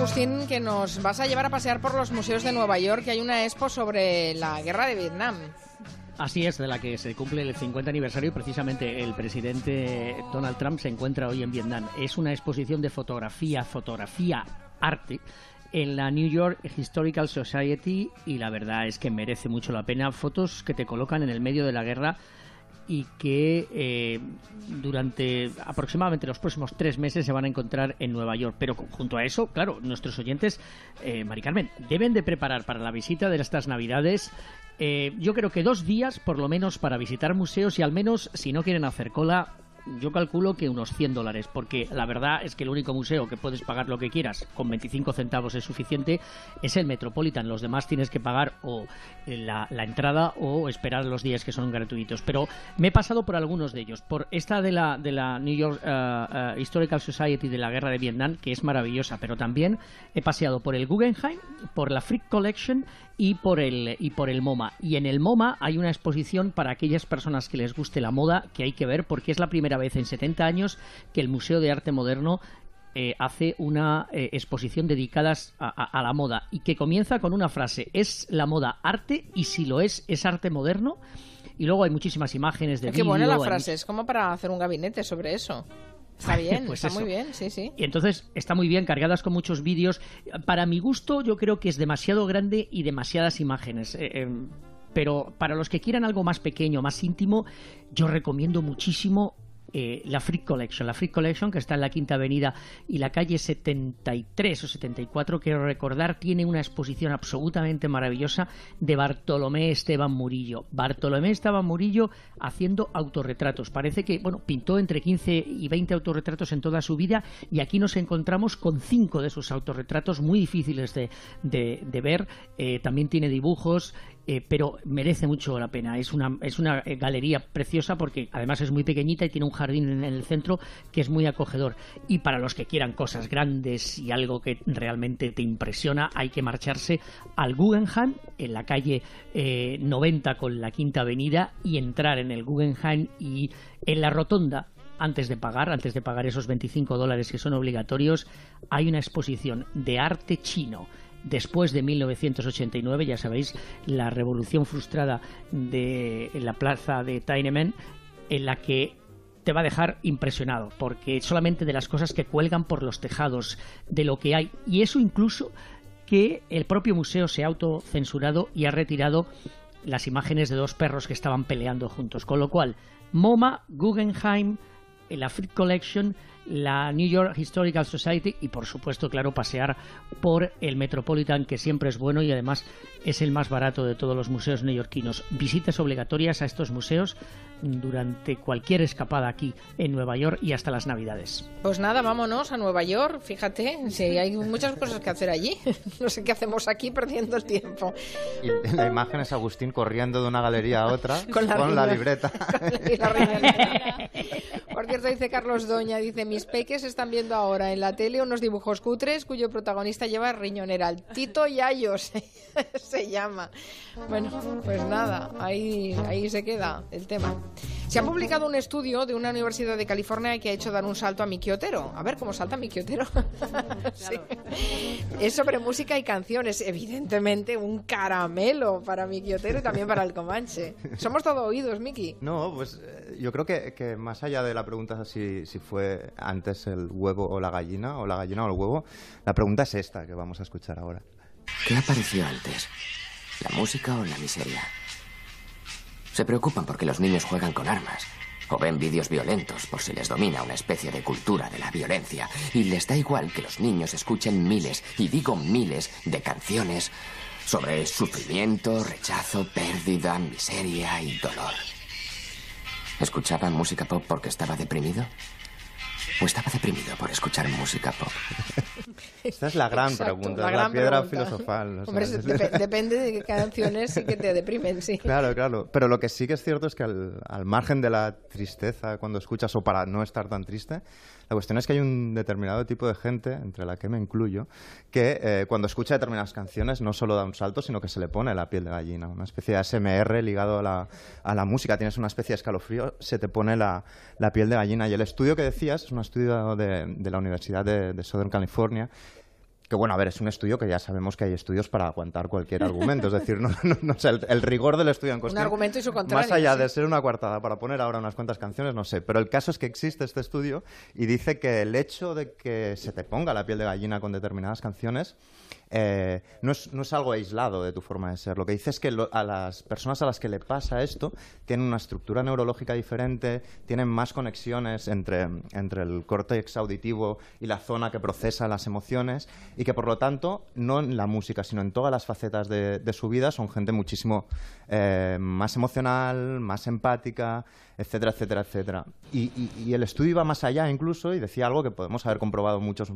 Agustín, que nos vas a llevar a pasear por los museos de Nueva York, que hay una expo sobre la guerra de Vietnam. Así es, de la que se cumple el 50 aniversario y precisamente el presidente Donald Trump se encuentra hoy en Vietnam. Es una exposición de fotografía, fotografía, arte en la New York Historical Society y la verdad es que merece mucho la pena. Fotos que te colocan en el medio de la guerra y que eh, durante aproximadamente los próximos tres meses se van a encontrar en Nueva York. Pero junto a eso, claro, nuestros oyentes, eh, Mari Carmen, deben de preparar para la visita de estas Navidades eh, yo creo que dos días por lo menos para visitar museos y al menos, si no quieren hacer cola, yo calculo que unos 100 dólares, porque la verdad es que el único museo que puedes pagar lo que quieras, con 25 centavos es suficiente, es el Metropolitan. Los demás tienes que pagar o eh, la, entrada o esperar los días que son gratuitos. Pero me he pasado por algunos de ellos. Por esta de la, de la New York eh, Historical Society de la Guerra de Vietnam, que es maravillosa, pero también he paseado por el Guggenheim, por la Frick Collection y por el y por el MoMA. Y en el MoMA hay una exposición para aquellas personas que les guste la moda que hay que ver porque es la primera vez en 70 años que el Museo de Arte Moderno eh, hace una eh, exposición dedicada a, a- a la moda y que comienza con una frase ¿es la moda arte? y si lo es, ¿es arte moderno? y luego hay muchísimas imágenes de Qué buena la hay frase, es como para hacer un gabinete sobre eso. Está bien, Pues está eso. muy bien, sí, sí. Y entonces está muy bien, cargadas con muchos vídeos. Para mi gusto, yo creo que es demasiado grande y demasiadas imágenes. Eh, eh, pero para los que quieran algo más pequeño, más íntimo, yo recomiendo muchísimo eh, la Freak Collection. La Freak Collection, que está en la Quinta Avenida y la calle 73 o 74, quiero recordar, tiene una exposición absolutamente maravillosa de Bartolomé Esteban Murillo. Bartolomé Esteban Murillo haciendo autorretratos. Parece que, bueno, pintó entre 15 y 20 autorretratos en toda su vida y aquí nos encontramos con cinco de esos autorretratos muy difíciles de, de- de ver. Eh, también tiene dibujos, eh, pero merece mucho la pena. Es una, es una eh, galería preciosa porque además es muy pequeñita y tiene un jardín en el centro que es muy acogedor. Y para los que quieran cosas grandes y algo que realmente te impresiona, hay que marcharse al Guggenheim en la calle eh, 90 con la Quinta Avenida y entrar en el Guggenheim y en la rotonda antes de pagar, antes de pagar esos 25 dólares que son obligatorios, hay una exposición de arte chino después de 1989, ya sabéis, la revolución frustrada de la plaza de Tiananmen, en la que te va a dejar impresionado, porque solamente de las cosas que cuelgan por los tejados, de lo que hay, y eso incluso que el propio museo se ha autocensurado y ha retirado las imágenes de dos perros que estaban peleando juntos. Con lo cual, MoMA, Guggenheim, la Frick Collection, la New York Historical Society y, por supuesto, claro, pasear por el Metropolitan, que siempre es bueno y además es el más barato de todos los museos neoyorquinos. Visitas obligatorias a estos museos durante cualquier escapada aquí en Nueva York y hasta las Navidades. Pues nada, vámonos a Nueva York, fíjate, si hay muchas cosas que hacer allí. No sé qué hacemos aquí perdiendo el tiempo. Y la imagen es Agustín corriendo de una galería a otra Con la riñonera. libreta. Y la riñonera. Por cierto, dice Carlos Doña, dice, mis peques están viendo ahora en la tele unos dibujos cutres cuyo protagonista lleva riñonera. Tito Yayo se, se llama. Bueno, pues nada, ahí, ahí se queda el tema. Se ha publicado un estudio de una universidad de California que ha hecho dar un salto a Miki Otero. A ver cómo salta Miki Otero. Sí. Es sobre música y canciones. Evidentemente, un caramelo para Miki Otero y también para el Comanche. Somos todo oídos, Miki. No, pues eh, yo creo que, que más allá de la pregunta si, si fue antes el huevo o la gallina, o la gallina o el huevo, la pregunta es esta que vamos a escuchar ahora. ¿Qué apareció antes? ¿La música o la miseria? Se preocupan porque los niños juegan con armas o ven vídeos violentos por si les domina una especie de cultura de la violencia y les da igual que los niños escuchen miles, y digo miles, de canciones sobre sufrimiento, rechazo, pérdida, miseria y dolor. ¿Escuchaban música pop porque estaba deprimido? ¿O estaba deprimido por escuchar música pop? Esta es la gran Exacto, pregunta, la la, gran piedra pregunta. filosofal. o sea, Hombre, dep- depende de qué canciones sí que te deprimen, sí. Claro, claro. Pero lo que sí que es cierto es que al, al margen de la tristeza cuando escuchas o para no estar tan triste, la cuestión es que hay un determinado tipo de gente, entre la que me incluyo, que eh, cuando escucha determinadas canciones no solo da un salto, sino que se le pone la piel de gallina. Una especie de ASMR ligado a la, música. Tienes una especie de escalofrío, se te pone la, piel de gallina. Y el estudio que decías es un estudio de, la Universidad de Southern California que bueno, a ver, es un estudio que ya sabemos que hay estudios para aguantar cualquier argumento. Es decir, no, no, no sé, el, el rigor del estudio en Un cuestión. argumento y su contrario. Más allá sí. de ser una coartada para poner ahora unas cuantas canciones, no sé. Pero el caso es que existe este estudio y dice que el hecho de que se te ponga la piel de gallina con determinadas canciones eh, no, es, no es algo aislado de tu forma de ser. Lo que dice es que a las personas a las que le pasa esto tienen una estructura neurológica diferente, tienen más conexiones entre, entre el córtex auditivo y la zona que procesa las emociones y que por lo tanto, no en la música, sino en todas las facetas de, su vida, son gente muchísimo eh, más emocional, más empática, etcétera, etcétera, etcétera. Y el estudio iba más allá incluso y decía algo que podemos haber comprobado muchos,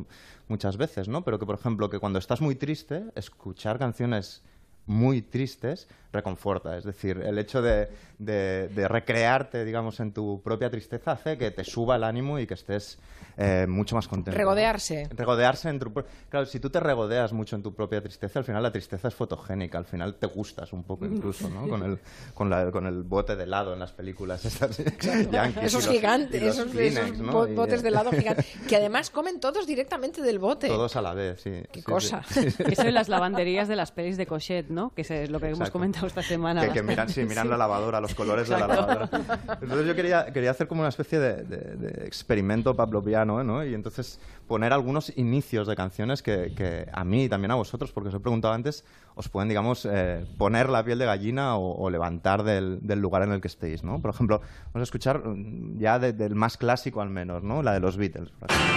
muchas veces, ¿no? Pero que, por ejemplo, que cuando estás muy triste, escuchar canciones muy tristes reconforta. Es decir, el hecho de, de- de recrearte, digamos, en tu propia tristeza hace que te suba el ánimo y que estés eh, mucho más contento. ¿no? Regodearse. Regodearse en tu... Claro, si tú te regodeas mucho en tu propia tristeza, al final la tristeza es fotogénica, al final te gustas un poco incluso, ¿no? Con el, con la- con el bote de helado en las películas estas yankees Esos los- gigantes, esos, Kleenex, esos ¿no? bo- Y, botes de helado gigantes, que además comen todos directamente del bote. Todos a la vez, sí. Qué Sí, cosa. sí. Eso y las lavanderías de las pelis de Cochet, ¿no? Que es lo que hemos Exacto. comentado esta semana. Que, que miran, sí, miran Sí. la lavadora, los colores de la Exacto. lavadora. Entonces yo quería, quería hacer como una especie de, de- de experimento pavloviano, ¿no? Y entonces poner algunos inicios de canciones que, que a mí y también a vosotros, porque os he preguntado antes, os pueden, digamos, eh, poner la piel de gallina o, o levantar del, del lugar en el que estéis, ¿no? Por ejemplo, vamos a escuchar mm, ya de- del más clásico al menos, ¿no? La de los Beatles. por ejemplo.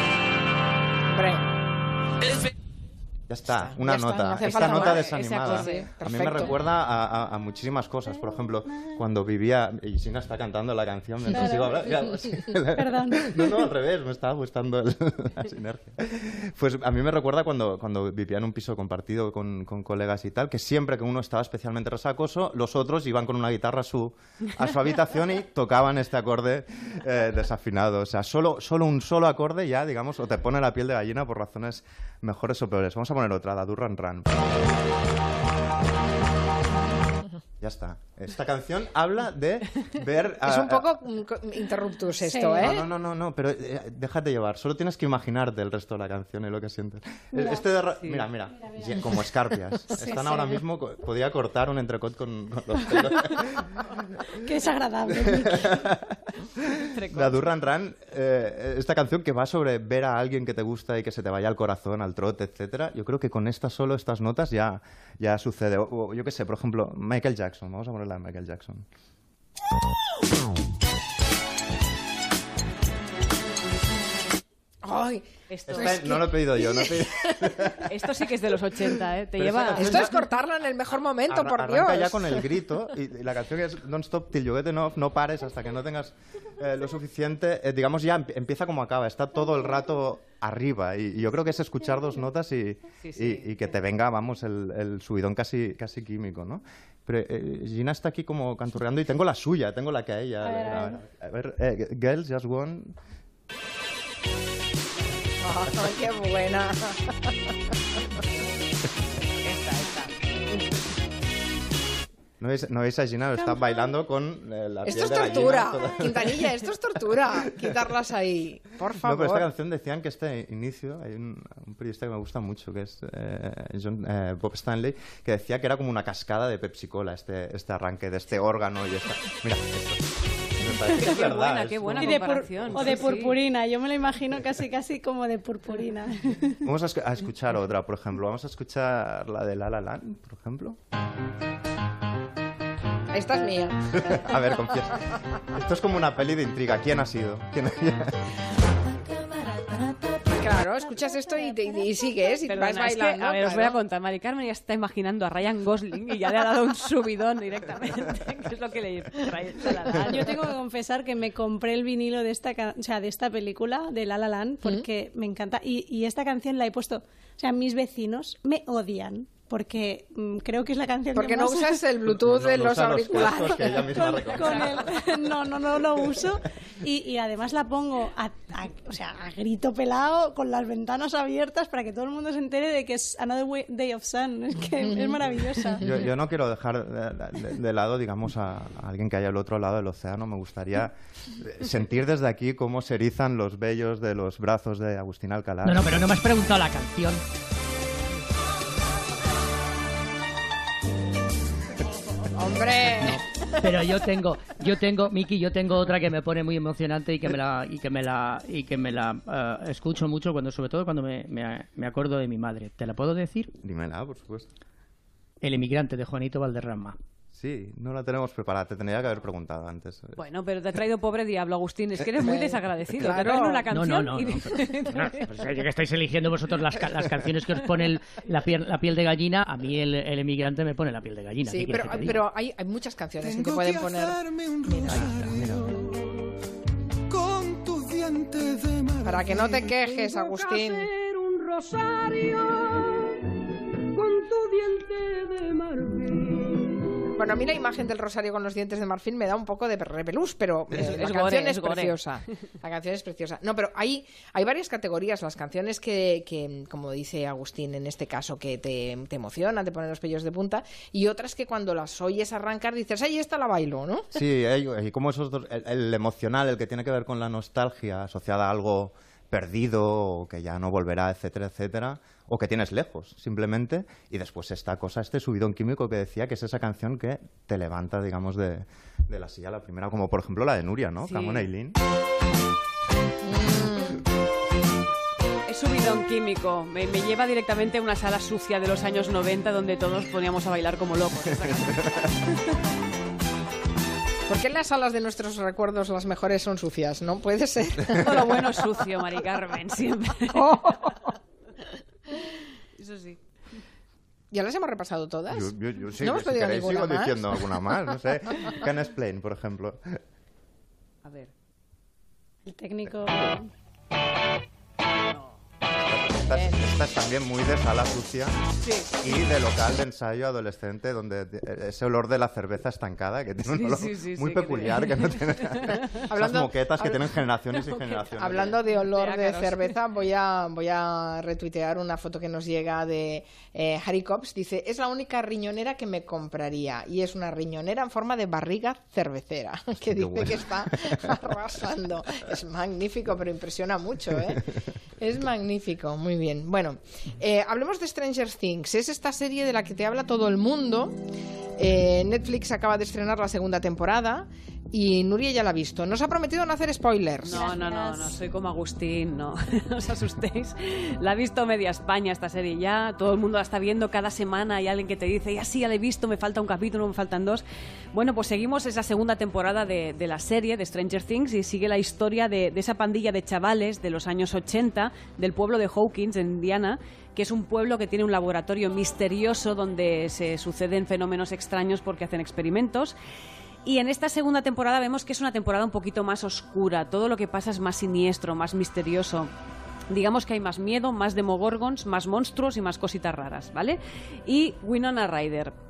Ya está, una ya está, nota. no Esta nota más. Desanimada. A mí me recuerda a, a- a muchísimas cosas. Por ejemplo, cuando vivía. Y Sina está cantando la canción mientras Claro. sigo hablando. Perdón. No, no, al revés, me estaba gustando el- la sinergia. Pues a mí me recuerda cuando, cuando vivía en un piso compartido con, con colegas y tal, que siempre que uno estaba especialmente resacoso, los otros iban con una guitarra a su, a su habitación y tocaban este acorde eh, desafinado. O sea, solo, solo un solo acorde ya, digamos, o te pone la piel de gallina por razones mejores o peores. Vamos a poner otra, la Durran Run. Ya está. Esta canción habla de ver... es a- un poco mm, interruptus esto, no, ¿eh? No, no, no, no, pero eh, déjate llevar. Solo tienes que imaginarte el resto de la canción y lo que sientes. Mira. Este de Sí. mira, mira, ye- como escarpias. Sí, Están sí. ahora mismo, co- podía cortar un entrecot con, con los pelos. Qué desagradable. La Durran Run, eh, esta canción que va sobre ver a alguien que te gusta y que se te vaya al corazón, al trote, etcétera. Yo creo que con esta solo, estas notas ya, ya sucede. O- o yo qué sé, por ejemplo, Michael Jackson. Vamos a ponerla de Michael Jackson. Ay, Esto, Esta no lo he pedido yo, no he pedido... esto sí que es de los 80, ¿eh? Te Pero lleva... Esto es cortarla en el mejor momento, Arra- por arranca Dios. ya con el grito y, y la canción es Don't Stop Till You Get Enough, no pares hasta que no tengas eh, lo suficiente. Eh, digamos, ya emp- empieza como acaba, está todo el rato arriba y, y yo creo que es escuchar dos notas y, Sí, sí. y- y que te venga, vamos, el, el subidón casi, casi químico, ¿no? Pero eh, Gina está aquí como canturreando y tengo la suya, tengo la que a ella. A ver, a ver, a ver, eh, Girls Just One. Qué buena. ¿No veis, no veis a Gina? Está bailando con eh, la Esto piel es de tortura. toda- Quintanilla, esto es tortura. Quitarlas ahí. Por No, favor. pero esta canción decían que este inicio, hay un, un periodista que me gusta mucho, que es eh, John- eh, Bob Stanley, que decía que era como una cascada de Pepsi Cola, este, este arranque de este órgano y esta... Mira, esto. Me parece que es Qué verdad, buena, es qué buena comparación. o de purpurina, yo me lo imagino casi casi como de purpurina. Vamos a, esc- a escuchar otra, por ejemplo. Vamos a escuchar la de La La Land, por ejemplo. Esta es mía. a ver, confiesa. Esto es como una peli de intriga. ¿Quién ha sido? ¿Quién ha- Claro, escuchas esto y, te- y sigues y Perdona, vas es que, bailando. a ver, os voy a contar. Mari Carmen ya está imaginando a Ryan Gosling y ya le ha dado un subidón directamente, que es lo que le la. Yo tengo que confesar que me compré el vinilo de esta, o sea, de esta película, de La La Land, porque me encanta. Y, y esta canción la he puesto... O sea, mis vecinos me odian porque mm, creo que es la canción Porque que no más... usas el Bluetooth de no los usa los auriculares. cascos que ella misma recomienda. con el- no, no, no lo uso. Y, y además la pongo, a, a- o sea, a grito pelado, con las ventanas abiertas para que todo el mundo se entere de que es Another Way- Day of Sun. Es que es maravillosa. Yo, yo no quiero dejar de, de- de lado, digamos, a, a alguien que haya al otro lado del océano. Me gustaría eh, sentir desde aquí cómo se erizan los vellos de los brazos de Agustín Alcalá. No, no, pero no me has preguntado la canción. Pero yo tengo, yo tengo, Miki, yo tengo otra que me pone muy emocionante y que me la, y que me la, y que me la eh, escucho mucho cuando, sobre todo cuando me, me, me acuerdo de mi madre. ¿Te la puedo decir? Dímela, por supuesto. El emigrante de Juanito Valderrama. Sí, no la tenemos preparada. Te tendría que haber preguntado antes. Bueno, pero te ha traído pobre diablo, Agustín. Es que eres muy desagradecido. Claro. Te traen una No, canción no, no, y... no, Bueno, pues, ya que estáis eligiendo vosotros las, las canciones que os ponen la piel, la piel de gallina, a mí el, el emigrante me pone la piel de gallina. ¿Qué Sí, pero, que pero hay, hay muchas canciones que te pueden poner. Con tus dientes de mar. Para que no te quejes, Agustín. un rosario con tu diente de marfil. Bueno, a mí la imagen del rosario con los dientes de marfil me da un poco de repelús, pero Es- la es canción gore, es preciosa. La canción es preciosa. No, pero hay, hay varias categorías. Las canciones que, que, como dice Agustín en este caso, que te, te emocionan, te ponen los pellos de punta, y otras que cuando las oyes arrancar dices, ¡ay, esta la bailo! ¿no? Sí, hay, hay como esos dos, el, el emocional, el que tiene que ver con la nostalgia asociada a algo perdido o que ya no volverá, etcétera, etcétera, o que tienes lejos, simplemente, y después esta cosa, este subidón químico que decía, que es esa canción que te levanta, digamos, de, de la silla, la primera, como por ejemplo la de Nuria, ¿no? Sí. Come on, Aileen. Es subidón químico. Me, me lleva directamente a una sala sucia de los años 90 donde todos poníamos a bailar como locos. ¿Por qué las salas de nuestros recuerdos las mejores son sucias? ¿No puede ser? Todo lo bueno es sucio, Mari Carmen, siempre. Eso sí. ¿Ya las hemos repasado todas? Yo, yo- yo sí, ¿No hemos si queréis sigo más? diciendo alguna más, no sé. Can Explain, por ejemplo. A ver. El técnico. Esta es, esta es también muy de sala sucia Sí. y de local de ensayo adolescente donde de- ese olor de la cerveza estancada que tiene un olor sí, sí, muy sí, que peculiar tiene- que no tiene esas Hablando- moquetas que tienen generaciones y generaciones. Hablando de olor De de cerveza, voy a, voy a retuitear una foto que nos llega de eh, Harry Cops. Dice, es la única riñonera que me compraría. Y es una riñonera en forma de barriga cervecera, que dice bueno. que está arrasando. Es magnífico, pero impresiona mucho, ¿eh? Es magnífico, muy bien. Bueno, eh, hablemos de Stranger Things. Es esta serie de la que te habla todo el mundo. Eh, Netflix acaba de estrenar la segunda temporada y Nuria ya la ha visto. Nos ha prometido no hacer spoilers. No, no, no, no, soy como Agustín, no, os asustéis. La ha visto media España esta serie ya, todo el mundo la está viendo cada semana, hay alguien que te dice, ya sí, ya la he visto, me falta un capítulo, me faltan dos. Bueno, pues seguimos esa segunda temporada de, de la serie de Stranger Things y sigue la historia de, de esa pandilla de chavales de los años 80 del pueblo de Hawkins, en Indiana, que es un pueblo que tiene un laboratorio misterioso donde se suceden fenómenos extraños porque hacen experimentos. Y en esta segunda temporada vemos que es una temporada un poquito más oscura. Todo lo que pasa es más siniestro, más misterioso. Digamos que hay más miedo, más demogorgons, más monstruos y más cositas raras, ¿vale? Y Winona Ryder.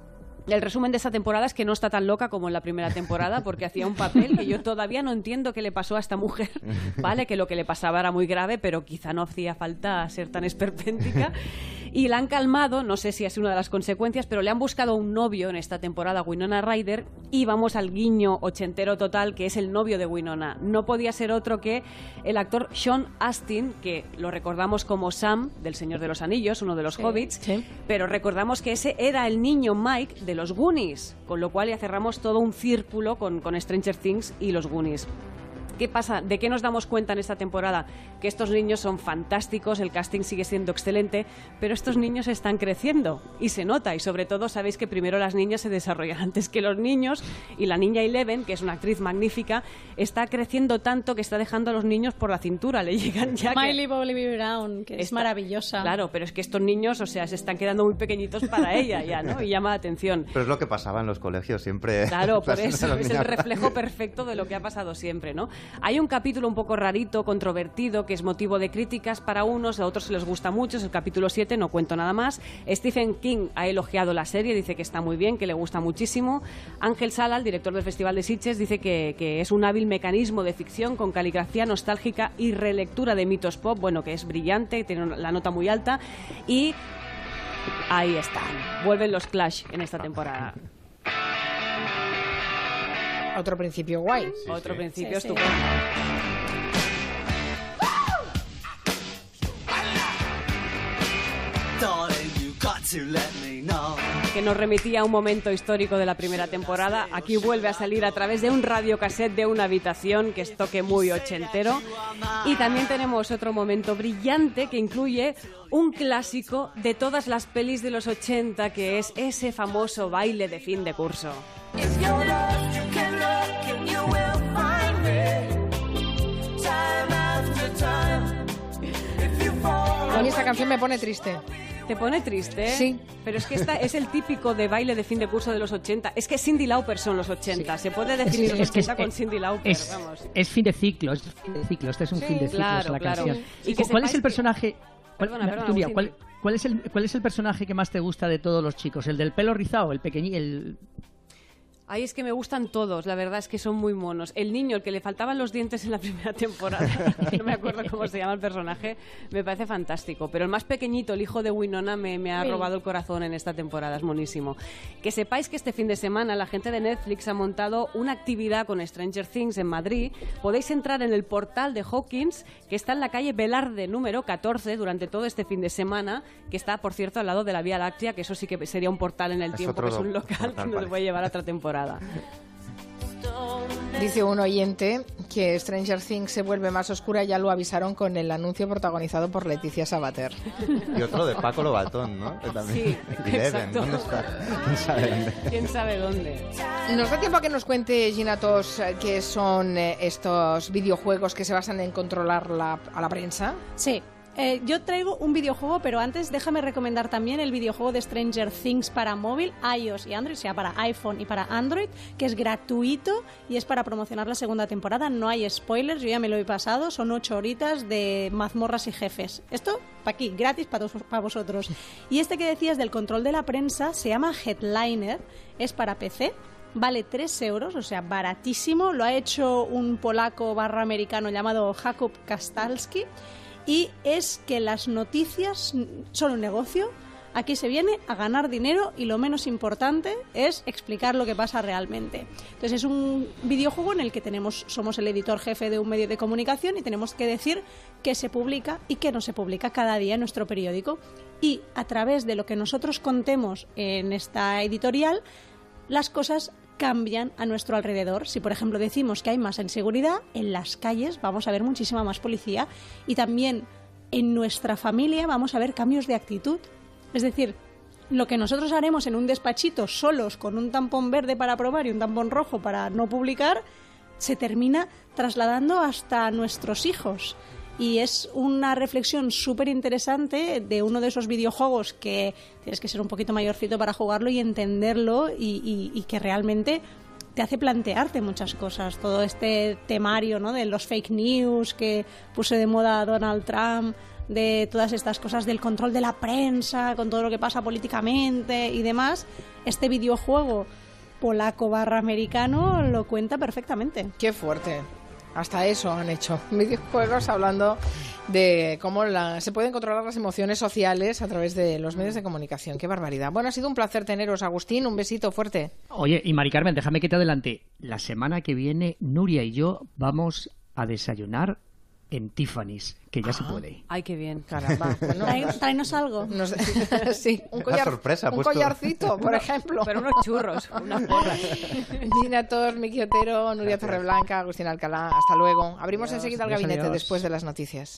El resumen de esta temporada es que no está tan loca como en la primera temporada porque hacía un papel que yo todavía no entiendo qué le pasó a esta mujer, ¿vale? Que lo que le pasaba era muy grave, pero quizá no hacía falta ser tan esperpéntica. Y la han calmado, no sé si sido una de las consecuencias, pero le han buscado un novio en esta temporada, Winona Ryder, y vamos al guiño ochentero total, que es el novio de Winona. No podía ser otro que el actor Sean Astin, que lo recordamos como Sam, del Señor de los Anillos, uno de los Sí, hobbits, pero recordamos que ese era el niño Mike de los Goonies, con lo cual ya cerramos todo un círculo con, con Stranger Things y los Goonies. ¿Qué pasa? ¿De qué nos damos cuenta en esta temporada? Que estos niños son fantásticos, el casting sigue siendo excelente, pero estos niños están creciendo y se nota. Y sobre todo sabéis que primero las niñas se desarrollan antes que los niños y la niña Eleven, que es una actriz magnífica, está creciendo tanto que está dejando a los niños por la cintura. Le llegan ya que- Miley Bobby Brown, que es maravillosa. Claro, pero es que estos niños, o sea, se están quedando muy pequeñitos para ella ya, ¿no? Y llama la atención. Pero es lo que pasaba en los colegios siempre. Claro, por eso es el reflejo perfecto de lo que ha pasado siempre, ¿no? Hay un capítulo un poco rarito, controvertido, que es motivo de críticas para unos, a otros les gusta mucho, es el capítulo 7, no cuento nada más. Stephen King ha elogiado la serie, dice que está muy bien, que le gusta muchísimo. Ángel Sala, el director del Festival de Sitges, dice que, que es un hábil mecanismo de ficción con caligrafía nostálgica y relectura de mitos pop, bueno, que es brillante, tiene la nota muy alta y ahí están, vuelven los Clash en esta temporada. Otro principio guay. Otro principio Sí, sí. estupendo. que nos remitía a un momento histórico de la primera temporada. Aquí vuelve a salir a través de un radiocassette de una habitación, que es toque muy ochentero. Y también tenemos otro momento brillante que incluye un clásico de todas las pelis de los 80, que es ese famoso baile de fin de curso. A mí esta canción me pone triste. ¿Te pone triste? Sí. Pero es que esta es el típico de baile de fin de curso de los 80. Es que Cindy Lauper son los 80. Se puede definir los Es que es- 80 con es- Cindy Lauper, es, vamos. es fin de ciclo, es fin de ciclo. Este es un Sí, fin de ciclo, claro, la claro. canción. Y que ¿Cuál es el personaje? cuál- Perdona, perdona, Nuria, Agustín. ¿cuál, cuál es el, ¿Cuál es el personaje que más te gusta de todos los chicos? ¿El del pelo rizado? ¿El pequeño? El... Ay, es que me gustan todos, la verdad es que son muy monos. El niño, el que le faltaban los dientes en la primera temporada, no me acuerdo cómo se llama el personaje, me parece fantástico. Pero el más pequeñito, el hijo de Winona, me, me ha robado el corazón en esta temporada, es monísimo. Que sepáis que este fin de semana la gente de Netflix ha montado una actividad con Stranger Things en Madrid. Podéis entrar en el portal de Hawkins, que está en la calle Velarde número 14 durante todo este fin de semana, que está, por cierto, al lado de la Vía Láctea, que eso sí que sería un portal en el Es tiempo, que es un local portal, que nos parece. puede llevar a otra temporada. Dice un oyente que Stranger Things se vuelve más oscura, ya lo avisaron con el anuncio protagonizado por Leticia Sabater. Y otro de Paco Lobatón, ¿no? Que también. Sí, Eleven, exacto. ¿dónde está? ¿Quién sabe dónde? ¿Quién sabe dónde? ¿Nos da tiempo a que nos cuente, Gina Tos, eh, qué son eh, estos videojuegos que se basan en controlar la- a la prensa? Sí. Eh, yo traigo un videojuego, pero antes déjame recomendar también el videojuego de Stranger Things para móvil, iOS y Android, o sea, para iPhone y para Android, que es gratuito y es para promocionar la segunda temporada. No hay spoilers, yo ya me lo he pasado, son ocho horitas de mazmorras y jefes. Esto, para aquí, gratis para vosotros. Y este que decías del control de la prensa se llama Headliner, es para PC. Vale 3 euros, o sea, baratísimo. Lo ha hecho un polaco barra americano llamado Jakub Kastalski y es que las noticias son un negocio. Aquí se viene a ganar dinero y lo menos importante es explicar lo que pasa realmente. Entonces es un videojuego en el que tenemos somos el editor jefe de un medio de comunicación y tenemos que decir qué se publica y qué no se publica cada día en nuestro periódico y a través de lo que nosotros contemos en esta editorial las cosas cambian a nuestro alrededor. Si, por ejemplo, decimos que hay más inseguridad, en las calles vamos a ver muchísima más policía y también en nuestra familia vamos a ver cambios de actitud. Es decir, lo que nosotros haremos en un despachito solos con un tampón verde para probar y un tampón rojo para no publicar, se termina trasladando hasta nuestros hijos. Y es una reflexión súper interesante de uno de esos videojuegos que tienes que ser un poquito mayorcito para jugarlo y entenderlo y, que realmente te hace plantearte muchas cosas. Todo este temario ¿no? de los fake news que puso de moda Donald Trump, de todas estas cosas del control de la prensa, con todo lo que pasa políticamente y demás. Este videojuego polaco barra americano lo cuenta perfectamente. Qué fuerte. Hasta eso han hecho videojuegos hablando de cómo la- se pueden controlar las emociones sociales a través de los medios de comunicación. Qué barbaridad. Bueno, ha sido un placer teneros, Agustín. Un besito fuerte. Oye, y Mari Carmen, déjame que te adelante. La semana que viene, Nuria y yo vamos a desayunar en Tiffany's, que ya se puede. Ay, qué bien. Caramba. Bueno, Tráenos algo. sí, un, Una collar- sorpresa, un collarcito, por ejemplo. Pero unos churros, unas porras. Gina Tor, Miki Otero, Nuria Torreblanca, Agustín Alcalá. Hasta luego. Abrimos Adiós, enseguida el gabinete adiós. después de las noticias.